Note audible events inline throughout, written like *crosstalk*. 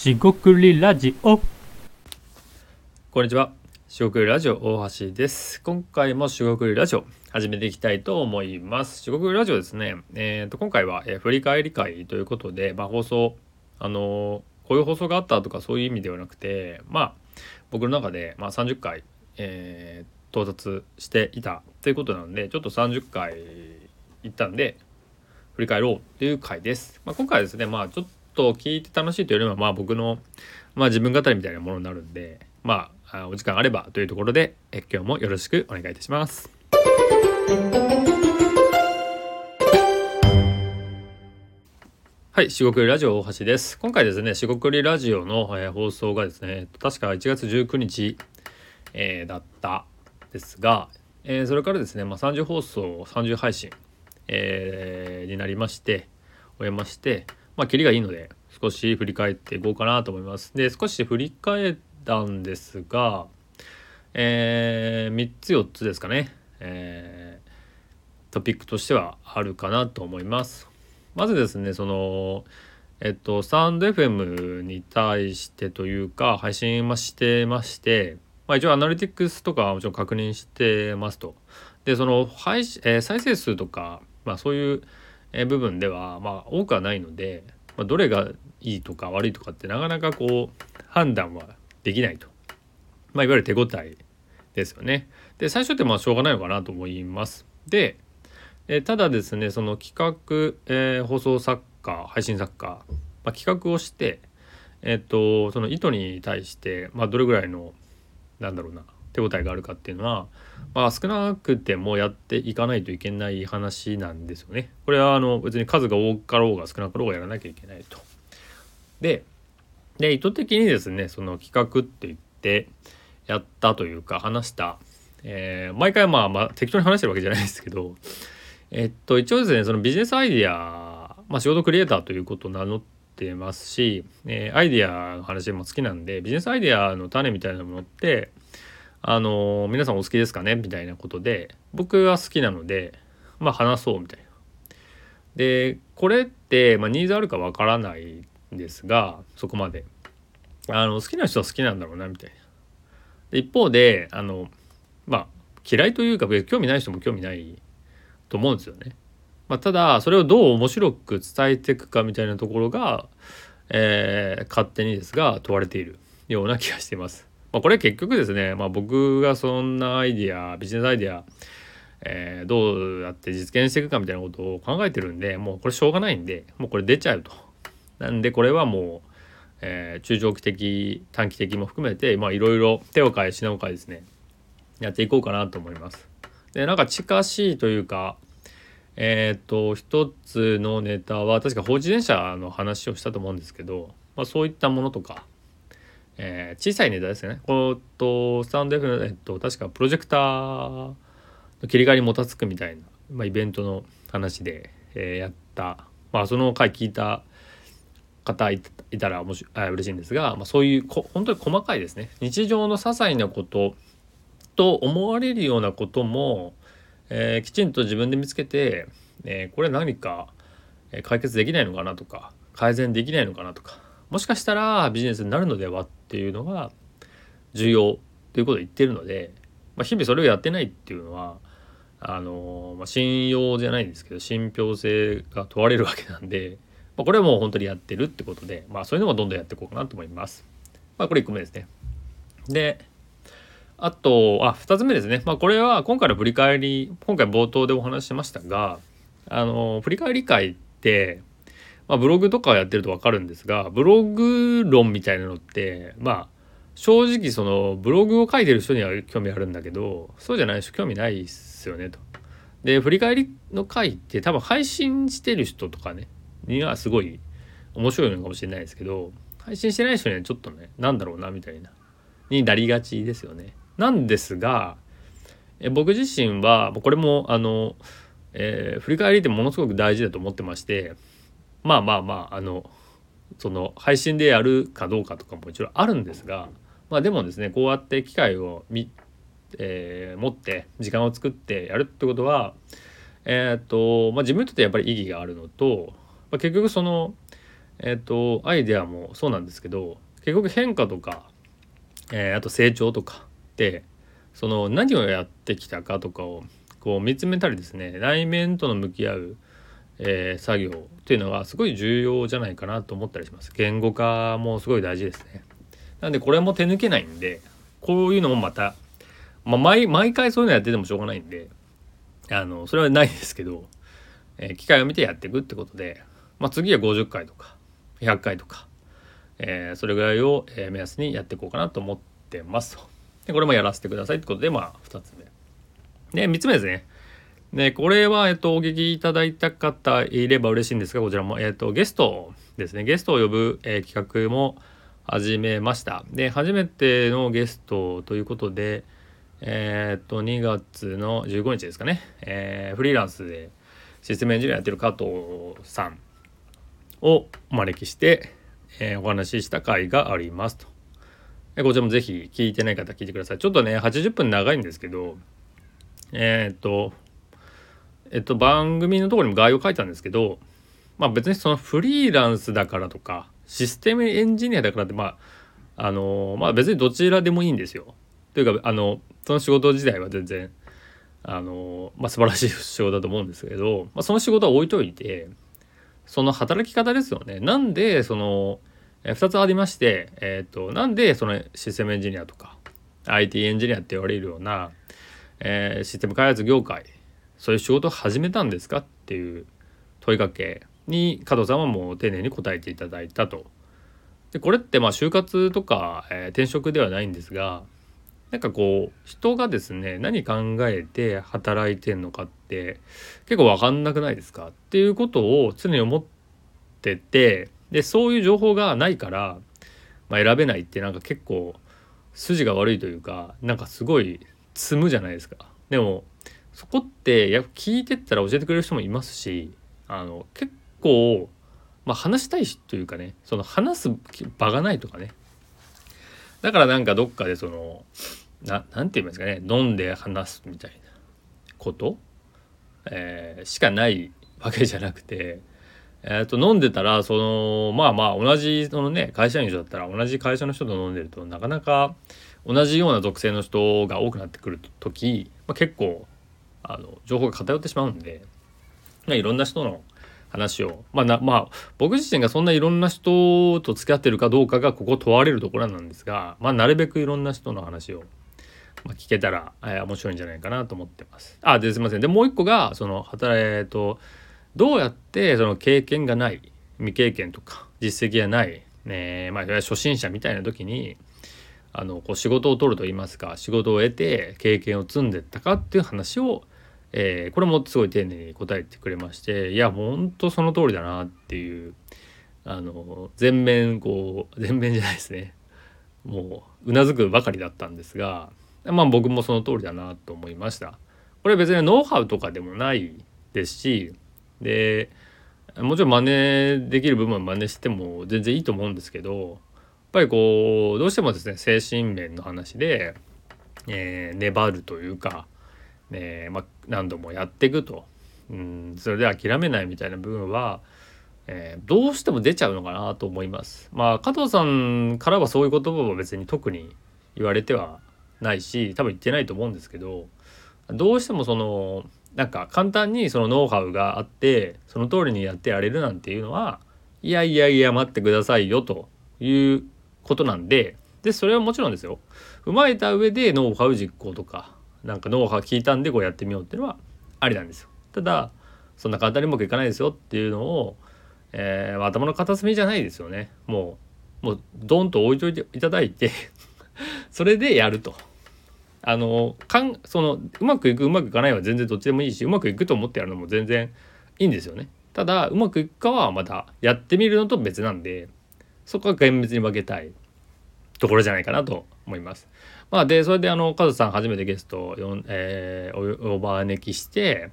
しごくりラジオこんにちは。しごくりラジオ大橋です。今回もしごくりラジオ始めていきたいと思います。しごくりラジオですね。えー、と今回は、えー振り返り会ということで、まあ、放送あのーこういう放送があったとかそういう意味ではなくて、まあ僕の中でまあ30回、えー到達していたということなので、ちょっと30回行ったんで振り返ろうという回です。まあ、今回はですね、まあちょっと聞いて楽しいというよりはまあ僕のまあ自分語りみたいなものになるんで、まあお時間あればというところでえ今日もよろしくお願いいたします。はい、四国ラジオ大橋です。今回ですね、四国ラジオの、えー放送がですね、確か1月19日、えーだったですが、えーそれからですね、まあ、30放送、30配信、えーになりまして、終えまして、まあ、キリがいいので、少し振り返っていこうかなと思います。で、少し振り返ったんですが、えー3つ4つですかね、えートピックとしてはあるかなと思います。まずですね、その、えっと、スタンド FM に対してというか、配信はしてまして、まあ、一応アナリティクスとかはもちろん確認してますと。で、その配信、えー再生数とか、まあ、そういう部分では、まあ、多くはないので、まあ、どれがいいとか悪いとかってなかなかこう判断はできないと。まあ、いわゆる手応えですよね。で、最初ってまあしょうがないのかなと思います。で、えただですね、その企画、えー放送作家、配信作家、まあ、企画をして、えっ、と、その意図に対して、まあ、どれぐらいの、なんだろうな、手応えがあるかっていうのは、まあ、少なくてもやっていかないといけない話なんですよね。これはあの別に数が多かろうが少なかろうがやらなきゃいけないと。で、で意図的にですね、その企画って言ってやったというか話した、えー毎回まあまあ適当に話してるわけじゃないですけど、えっと一応ですね、そのビジネスアイディア、まあ仕事クリエイターということを名乗ってますし、えーアイディアの話も好きなんで、ビジネスアイディアの種みたいなものって、あの皆さんお好きですかね？みたいなことで僕は好きなのでまあ話そうみたいな。でこれって、まあ、ニーズあるかわからないんですがそこまであの好きな人は好きなんだろうなみたいな。で一方であのまあ嫌いというか興味ない人も興味ないと思うんですよね。まあ、ただそれをどう面白く伝えていくかみたいなところが、えー勝手にですが問われているような気がしています。まあ、これ結局ですね、まあ、僕がそんなアイディアビジネスアイディア、えーどうやって実現していくかみたいなことを考えてるんでもうこれしょうがないんでもうこれ出ちゃうと。なんでこれはもう、えー中長期的短期的も含めていろいろ手を変え品を変えですねやっていこうかなと思います。でなんか近しいというかえっ、と一つのネタは確か放置電車の話をしたと思うんですけど、まあ、そういったものとかえー小さいネタですよね。こうとスタンド F の、えっと、確かプロジェクターの切り替えにもたつくみたいな、まあ、イベントの話で、えーやった、まあ、その回聞いた方いたら面白あ嬉しいんですが、まあ、そういうこ本当に細かいですね日常の些細なことと思われるようなことも、えーきちんと自分で見つけて、えーこれ何か解決できないのかなとか改善できないのかなとかもしかしたらビジネスになるのではっていうのが重要ということを言ってるので、まあ、日々それをやってないっていうのはあのまあ、信用じゃないんですけど信憑性が問われるわけなんで、まあ、これはもう本当にやってるってことで、まあ、そういうのもどんどんやっていこうかなと思います。まあ、これ1個目ですね。であとあ2つ目ですね、まあ、これは今回の振り返り今回冒頭でお話ししましたがあの振り返り会ってまあ、ブログとかやってると分かるんですがブログ論みたいなのってまあ正直そのブログを書いてる人には興味あるんだけどそうじゃない人興味ないっすよねと。で振り返りの回って多分配信してる人とかねにはすごい面白いのかもしれないですけど配信してない人にはちょっとねなんだろうなみたいなになりがちですよね。なんですがえ僕自身はこれもあの、えー振り返りってものすごく大事だと思ってましてまあまあまああのその配信でやるかどうかとかももちろんあるんですがまあでもですねこうやって機会をみ、えー持って時間を作ってやるってことはえーっと、まあ、自分にとってやっぱり意義があるのと、まあ、結局その、えっ、とアイデアもそうなんですけど結局変化とか、えーあと成長とかってその何をやってきたかとかをこう見つめたりですね内面との向き合う、えー作業っていうのがすごい重要じゃないかなと思ったりします言語化もすごい大事ですねなんでこれも手抜けないんでこういうのもまた、まあ、毎毎回そういうのやっててもしょうがないんであのそれはないですけど、えー機会を見てやっていくってことで、まあ、次は50回とか100回とか、えーそれぐらいを、えー目安にやっていこうかなと思ってますと。でこれもやらせてくださいってことでまあ2つ目。で3つ目ですね。でこれは、えっと、お聞きいただいた方いれば嬉しいんですがこちらも、えっと、ゲストですねゲストを呼ぶ、えー企画も始めました。で初めてのゲストということでえーっと2月の15日ですかね、えーフリーランスでシステムエンジニアやってる加藤さんをお招きして、えーお話しした回がありますと。えこちらもぜひ聞いてない方聞いてください。ちょっとね80分長いんですけどえっとえっと番組のところにも概要書いたんですけどまあ別にそのフリーランスだからとかシステムエンジニアだからってまああのまあ別にどちらでもいいんですよ。というかあのその仕事自体は全然あの、まあ、素晴らしい仕事だと思うんですけど、まあ、その仕事は置いといてその働き方ですよね。なんでそのえ2つありまして、えー、となんでそのシステムエンジニアとか IT エンジニアって言われるような、えーシステム開発業界そういう仕事を始めたんですか？っていう問いかけに加藤さんはもう丁寧に答えていただいたと。でこれってまあ就活とか、えー転職ではないんですがなんかこう人がですね何考えて働いてんのかって結構分かんなくないですか？っていうことを常に思っててでそういう情報がないから、まあ、選べないってなんか結構筋が悪いというかなんかすごい積むじゃないですか。でもそこってやっぱ聞いてったら教えてくれる人もいますしあの結構、まあ、話したいしというかねその話す場がないとかね。だからなんかどっかでそのななんて言いますかね飲んで話すみたいなこと、えーしかないわけじゃなくて、えー、と飲んでたらそのまあまあ同じそのね会社員の人だったら同じ会社の人と飲んでるとなかなか同じような属性の人が多くなってくる時、まあ、結構あの情報が偏ってしまうんで、まあ、いろんな人の話をまあなまあ僕自身がそんないろんな人と付き合ってるかどうかがここ問われるところなんですが、まあ、なるべくいろんな人の話を、まあ、聞けたら、えー面白いんじゃないかなと思ってます。あですいませんでもう一個がその働えっとどうやってその経験がない未経験とか実績がない、ねまあ、初心者みたいな時にあのこう仕事を取ると言いますか仕事を得て経験を積んでったかっていう話を、えーこれもすごい丁寧に答えてくれましていやほんとその通りだなっていうあの全面こう全面じゃないですねもううなずくばかりだったんですがまあ僕もその通りだなと思いました。これ別にノウハウとかでもないですしでもちろん真似できる部分は真似しても全然いいと思うんですけどやっぱりこうどうしてもですね精神面の話で、えー粘るというか、ねまあ、何度もやっていくと、うん、それで諦めないみたいな部分は、えーどうしても出ちゃうのかなと思います。まあ加藤さんからはそういう言葉は別に特に言われてはないし多分言ってないと思うんですけどどうしてもそのなんか簡単にそのノウハウがあってその通りにやってやれるなんていうのはいやいやいや待ってくださいよということなんででそれはもちろんですよ踏まえた上でノウハウ実行とかなんかノウハウ聞いたんでこうやってみようっていうのはありなんですよ。ただそんな簡単にうまくいかないですよっていうのを、えー頭の片隅じゃないですよね。もうもうドンと置いといていただいて *laughs* それでやると。あのかんそのうまくいくうまくいかないは全然どっちでもいいしうまくいくと思ってやるのも全然いいんですよね。ただうまくいくかはまたやってみるのと別なんでそこは厳密に分けたいところじゃないかなと思います。まあ、でそれであのカズさん初めてゲストを呼ん、えーお招きして、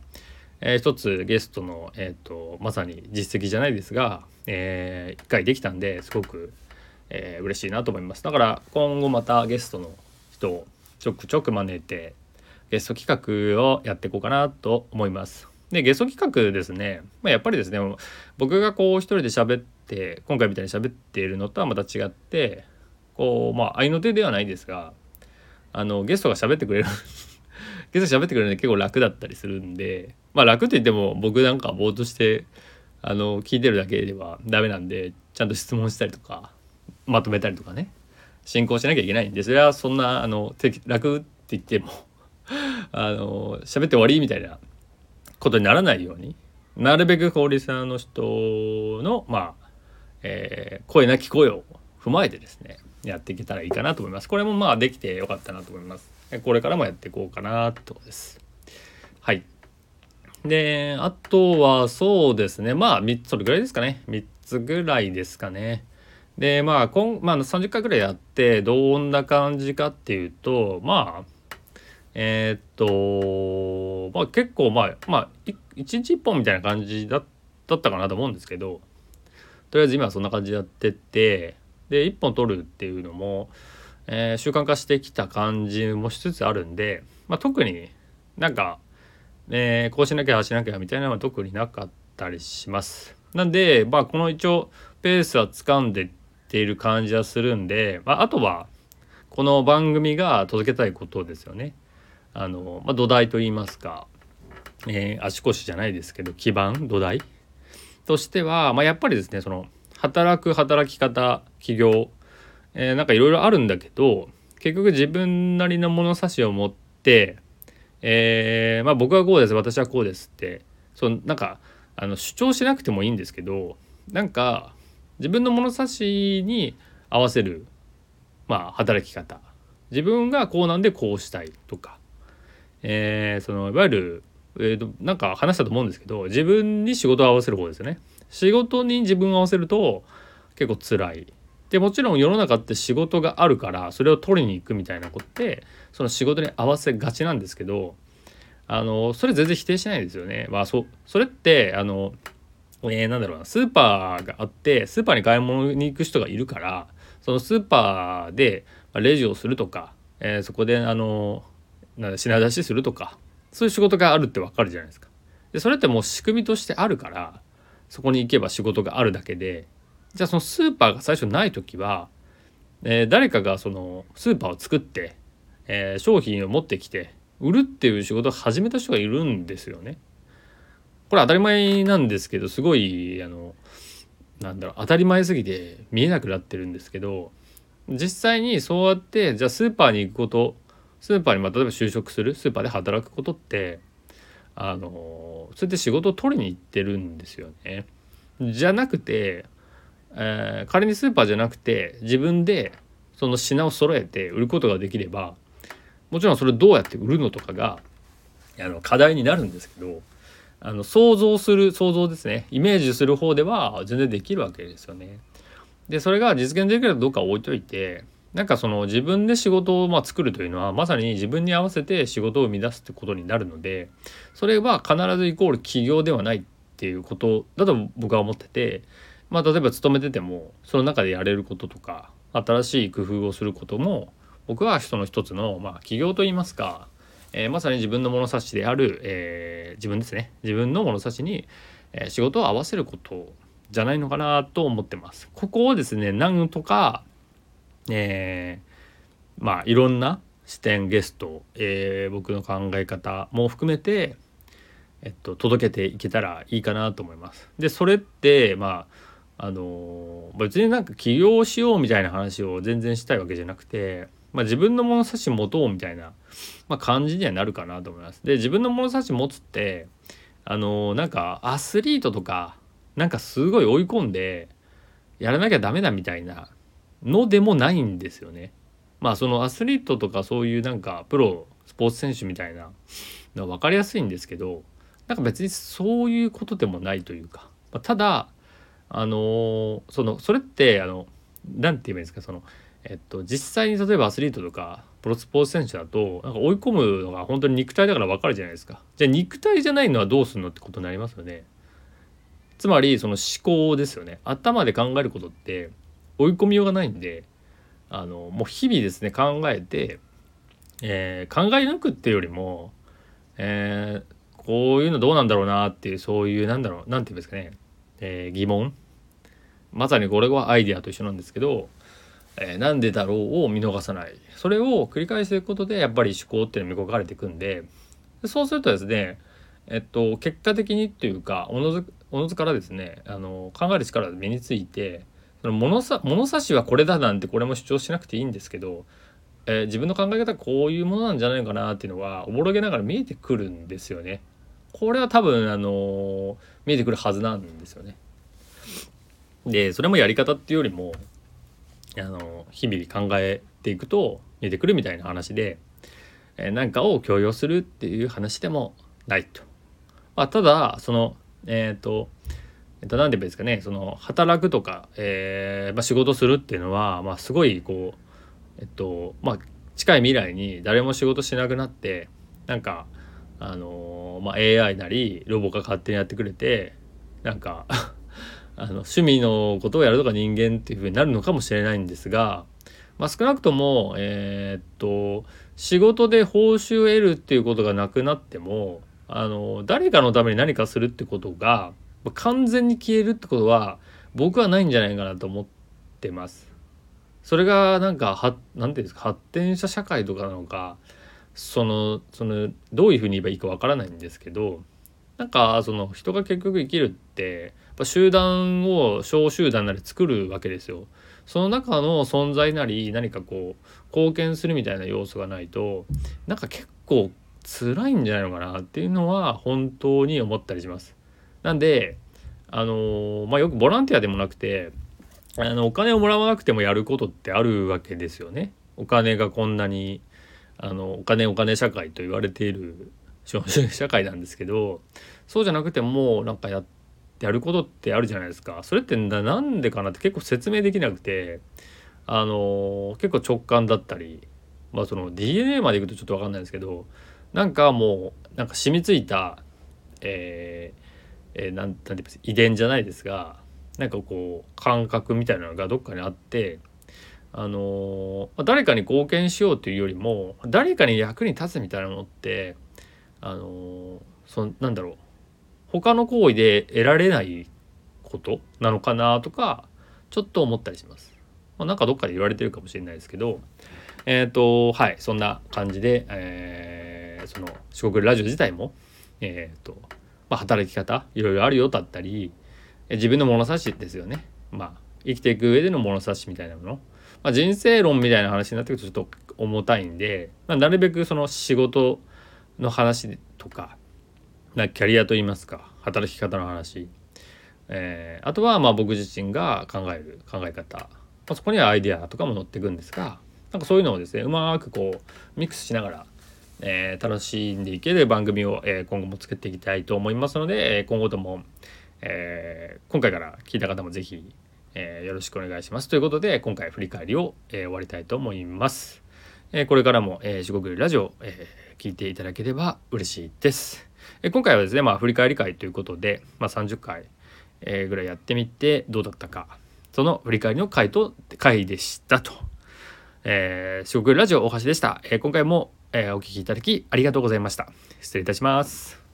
えー一つゲストの、えー、とまさに実績じゃないですが、えー1回できたんですごく、えー嬉しいなと思います。だから今後またゲストの人をちょくちょく招いてゲスト企画をやっていこうかなと思います。でゲスト企画ですね、まあ、やっぱりですね僕がこう一人で喋っって今回みたいに喋っているのとはまた違ってこうまあ合いの手ではないですがあのゲストが喋ってくれる。*laughs* ゲスト喋ってくれるので結構楽だったりするんでまあ楽と言っても僕なんかぼーっとしてあの聞いてるだけではダメなんでちゃんと質問したりとかまとめたりとかね進行しなきゃいけないんでそれはそんなあの楽って言っても *laughs* あの喋って終わりみたいなことにならないようになるべくこうリスナーの人のまあ、えー、声なき声を踏まえてですねやっていけたらいいかなと思います。これもまあできてよかったなと思います。これからもやっていこうかなってことです。はい。で、あとはそうですね。まあ、3つ、それぐらいですかね。3つぐらいですかね。で、まあ、今、まあ、30回ぐらいやって、どんな感じかっていうと、まあ、えー、っと、まあ結構、まあ、まあ、1日1本みたいな感じだったかなと思うんですけど、とりあえず今はそんな感じでやってて、で1本取るっていうのも、えー、習慣化してきた感じもしつつあるんで、まあ、特になんか、えー、こうしなきゃあしなきゃみたいなのは特になかったりします。なんで、まあ、この一応ペースは掴んでっている感じはするんで、まあ、あとはこの番組が届けたいことですよね。あの、まあ、土台といいますか、えー、足腰じゃないですけど基盤土台としては、まあ、やっぱりですねその働く働き方起業、えー、なんかいろいろあるんだけど結局自分なりの物差しを持って、えー、まあ僕はこうです。私はこうですって。そうなんかあの主張しなくてもいいんですけどなんか自分の物差しに合わせるまあ働き方。自分がこうなんでこうしたいとか、えー、そのいわゆる、えーと、なんか話したと思うんですけど自分に仕事を合わせる方ですよね。仕事に自分を合わせると結構辛い。でもちろん世の中って仕事があるからそれを取りに行くみたいなことってその仕事に合わせがちなんですけどあのそれ全然否定しないですよね。まあそそれってあのえー、なんだろうなスーパーがあってスーパーに買い物に行く人がいるからそのスーパーでレジをするとか、えー、そこであのなん品出しするとかそういう仕事があるってわかるじゃないですか。でそれってもう仕組みとしてあるからそこに行けば仕事があるだけでじゃあそのスーパーが最初ない時は、えー、誰かがそのスーパーを作って、えー、商品を持ってきて売るっていう仕事を始めた人がいるんですよね。これ当たり前なんですけどすごいあのなんだろう当たり前すぎて見えなくなってるんですけど実際にそうやってじゃあスーパーに行くことスーパーにまあ例えば就職するスーパーで働くことってあのそれで仕事を取りに行ってるんですよね。じゃなくて、えー、仮にスーパーじゃなくて自分でその品を揃えて売ることができればもちろんそれどうやって売るのとかがあの課題になるんですけどあの想像する想像ですねイメージする方では全然できるわけですよね。でそれが実現できるかどうか置いといてなんかその自分で仕事をま作るというのはまさに自分に合わせて仕事を生み出すってことになるのでそれは必ずイコール起業ではないっていうことだと僕は思っててまあ例えば勤めててもその中でやれることとか新しい工夫をすることも僕はその一つのまあ起業といいますか、え、まさに自分の物差しである、え、自分ですね自分の物差しに、え仕事を合わせることじゃないのかなと思ってます。ここをですねなんとかえー、まあいろんな視点ゲスト、えー、僕の考え方も含めて、えっと、届けていけたらいいかなと思います。でそれってまああの別になんか起業しようみたいな話を全然したいわけじゃなくて、まあ、自分の物差し持とうみたいな、まあ、感じにはなるかなと思います。で自分の物差し持つってあのなんかアスリートとかなんかすごい追い込んでやらなきゃダメだみたいなのでもないんですよね。まあそのアスリートとかそういうなんかプロスポーツ選手みたいなのは分かりやすいんですけどなんか別にそういうことでもないというか、まあ、ただあの、そのそれってあの何て言えばいいんですかそのえっと実際に例えばアスリートとかプロスポーツ選手だとなんか追い込むのが本当に肉体だから分かるじゃないですか。じゃあ肉体じゃないのはどうするのってことになりますよね。つまりその思考ですよね。頭で考えることって追い込みようがないんであのもう日々ですね考えて、えー、考え抜くっていうよりも、えー、こういうのどうなんだろうなっていうそういうなんだろうなんていうんですかね、えー、疑問。まさにこれはアイデアと一緒なんですけど、えー、なんでだろうを見逃さない。それを繰り返していくことでやっぱり思考っていうのは磨かれていくんでそうするとですねえっと結果的にっていうかおのずおのずからですねあの考える力が身についてその物さ物差しはこれだなんてこれも主張しなくていいんですけど、えー、自分の考え方こういうものなんじゃないかなっていうのはおぼろげながら見えてくるんですよね。これは多分あの見えてくるはずなんですよね。でそれもやり方っていうよりもあの日々考えていくと見えてくるみたいな話でえ何かを強要するっていう話でもないと。まあ、ただそのえっ、とえっと、何て言えばいいですかねその働くとか、えーまあ、仕事するっていうのは、まあ、すごいこうえっとまあ近い未来に誰も仕事しなくなってなんかあのー、まあ、AI なりロボが勝手にやってくれてなんか *laughs* あの趣味のことをやるとか人間っていうふうになるのかもしれないんですが、まあ、少なくともえー、っと仕事で報酬を得るっていうことがなくなってもあの誰かのために何かするってことが完全に消えるってことは僕はないんじゃないかなと思ってます。それがなんかはなんていうんですか発展した社会とかなのかそのそのどういうふうに言えばいいかわからないんですけどなんかその人が結局生きるってやっぱ集団を小集団なり作るわけですよ。その中の存在なり何かこう貢献するみたいな要素がないとなんか結構辛いんじゃないのかなっていうのは本当に思ったりします。なんであのまあよくボランティアでもなくてあのお金をもらわなくてもやることってあるわけですよね。お金がこんなにあのお金お金社会と言われている *laughs* 社会なんですけどそうじゃなくてもなんかやってやることってあるじゃないですか。それってなんでかなって結構説明できなくてあの結構直感だったりまあその DNA までいくとちょっと分かんないんですけどなんかもうなんか染みついた、えーえー、なんなんて遺伝じゃないですがなんかこう感覚みたいなのがどっかにあってあのー、誰かに貢献しようというよりも誰かに役に立つみたいなのってあのー、そなんだろう他の行為で得られないことなのかなとかちょっと思ったりします。まあ、なんかどっかで言われてるかもしれないですけどえっ、ー、とはいそんな感じで、えーその四国ラジオ自体もえっ、ー、と、まあ、働き方いろいろあるよだったり自分の物差しですよね。まあ生きていく上での物差しみたいなもの、まあ、人生論みたいな話になってくるとちょっと重たいんで、まあ、なるべくその仕事の話とかなキャリアといいますか働き方の話、えー、あとはまあ僕自身が考える考え方、まあ、そこにはアイデアとかも載っていくんですがなんかそういうのをですねうまくこうミックスしながらえー、楽しんでいける番組を、えー、今後も作っていきたいと思いますので、え今後とも、えー、今回から聞いた方も是非、えよろしくお願いします。ということで今回振り返りを、え終わりたいと思います。えこれからも、え四国ラジオ、え聞いていただければ嬉しいです。え今回はですね、まあ、振り返り会ということで、まあ、30回、えぐらいやってみてどうだったかその振り返りの回と回でしたと。えー、四国ラジオ大橋でした。えー、今回もえー、お聴きいただきありがとうございました。失礼いたします。